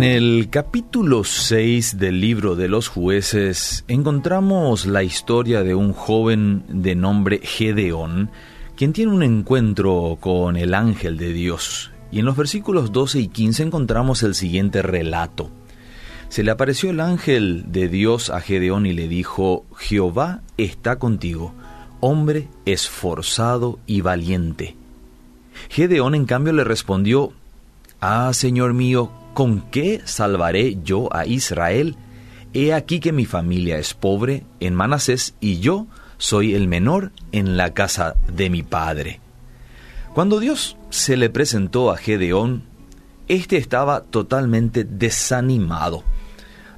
En el capítulo 6 del libro de los jueces encontramos la historia de un joven de nombre Gedeón, quien tiene un encuentro con el ángel de Dios. Y en los versículos 12 y 15 encontramos el siguiente relato. Se le apareció el ángel de Dios a Gedeón y le dijo, Jehová está contigo, hombre esforzado y valiente. Gedeón en cambio le respondió, Ah, Señor mío, ¿con qué salvaré yo a Israel? He aquí que mi familia es pobre en Manasés y yo soy el menor en la casa de mi padre. Cuando Dios se le presentó a Gedeón, éste estaba totalmente desanimado.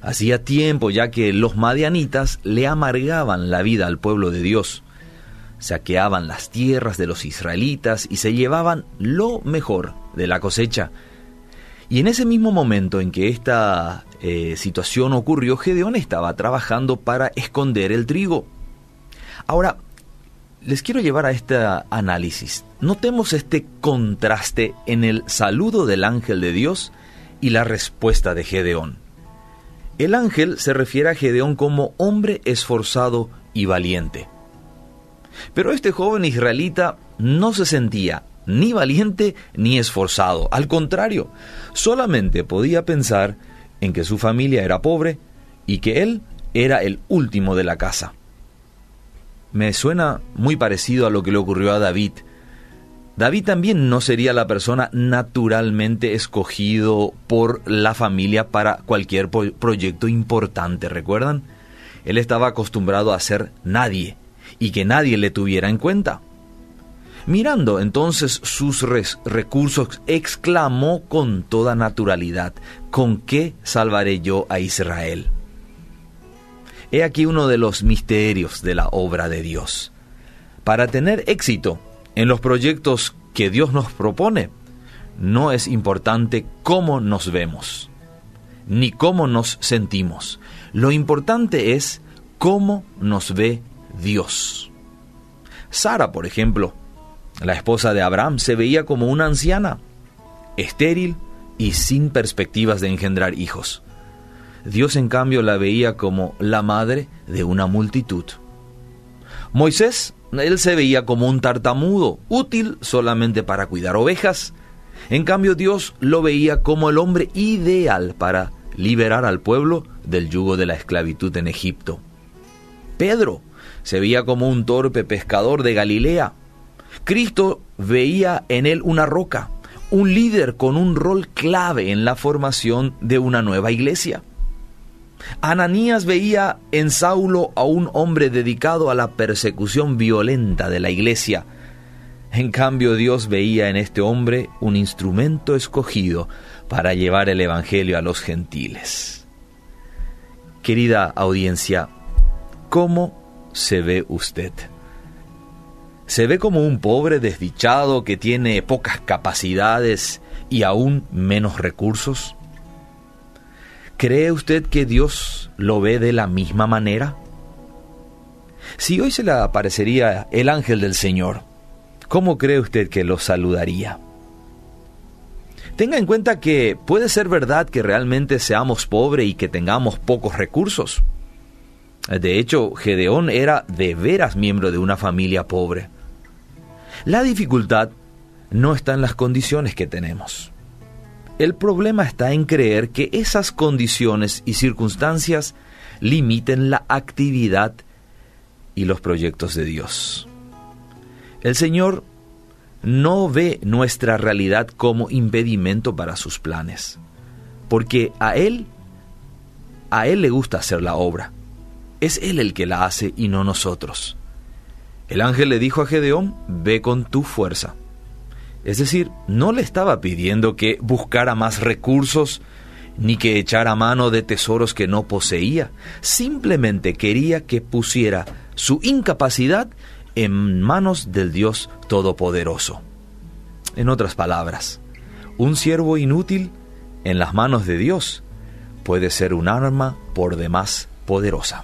Hacía tiempo ya que los madianitas le amargaban la vida al pueblo de Dios. Saqueaban las tierras de los israelitas y se llevaban lo mejor de la cosecha y en ese mismo momento en que esta eh, situación ocurrió, Gedeón estaba trabajando para esconder el trigo. Ahora, les quiero llevar a este análisis. Notemos este contraste en el saludo del ángel de Dios y la respuesta de Gedeón. El ángel se refiere a Gedeón como hombre esforzado y valiente. Pero este joven israelita no se sentía ni valiente ni esforzado. Al contrario, solamente podía pensar en que su familia era pobre y que él era el último de la casa. Me suena muy parecido a lo que le ocurrió a David. David también no sería la persona naturalmente escogido por la familia para cualquier proyecto importante, ¿recuerdan? Él estaba acostumbrado a ser nadie y que nadie le tuviera en cuenta. Mirando entonces sus recursos, exclamó con toda naturalidad, ¿con qué salvaré yo a Israel? He aquí uno de los misterios de la obra de Dios. Para tener éxito en los proyectos que Dios nos propone, no es importante cómo nos vemos, ni cómo nos sentimos. Lo importante es cómo nos ve Dios. Sara, por ejemplo, la esposa de Abraham se veía como una anciana, estéril y sin perspectivas de engendrar hijos. Dios en cambio la veía como la madre de una multitud. Moisés, él se veía como un tartamudo, útil solamente para cuidar ovejas. En cambio Dios lo veía como el hombre ideal para liberar al pueblo del yugo de la esclavitud en Egipto. Pedro se veía como un torpe pescador de Galilea, Cristo veía en él una roca, un líder con un rol clave en la formación de una nueva iglesia. Ananías veía en Saulo a un hombre dedicado a la persecución violenta de la iglesia. En cambio Dios veía en este hombre un instrumento escogido para llevar el Evangelio a los gentiles. Querida audiencia, ¿cómo se ve usted? Se ve como un pobre desdichado que tiene pocas capacidades y aún menos recursos? ¿Cree usted que Dios lo ve de la misma manera? Si hoy se le aparecería el ángel del Señor, ¿cómo cree usted que lo saludaría? Tenga en cuenta que puede ser verdad que realmente seamos pobres y que tengamos pocos recursos. De hecho, Gedeón era de veras miembro de una familia pobre. La dificultad no está en las condiciones que tenemos. El problema está en creer que esas condiciones y circunstancias limiten la actividad y los proyectos de Dios. El Señor no ve nuestra realidad como impedimento para sus planes, porque a Él, a Él le gusta hacer la obra. Es Él el que la hace y no nosotros. El ángel le dijo a Gedeón, ve con tu fuerza. Es decir, no le estaba pidiendo que buscara más recursos ni que echara mano de tesoros que no poseía, simplemente quería que pusiera su incapacidad en manos del Dios Todopoderoso. En otras palabras, un siervo inútil en las manos de Dios puede ser un arma por demás poderosa.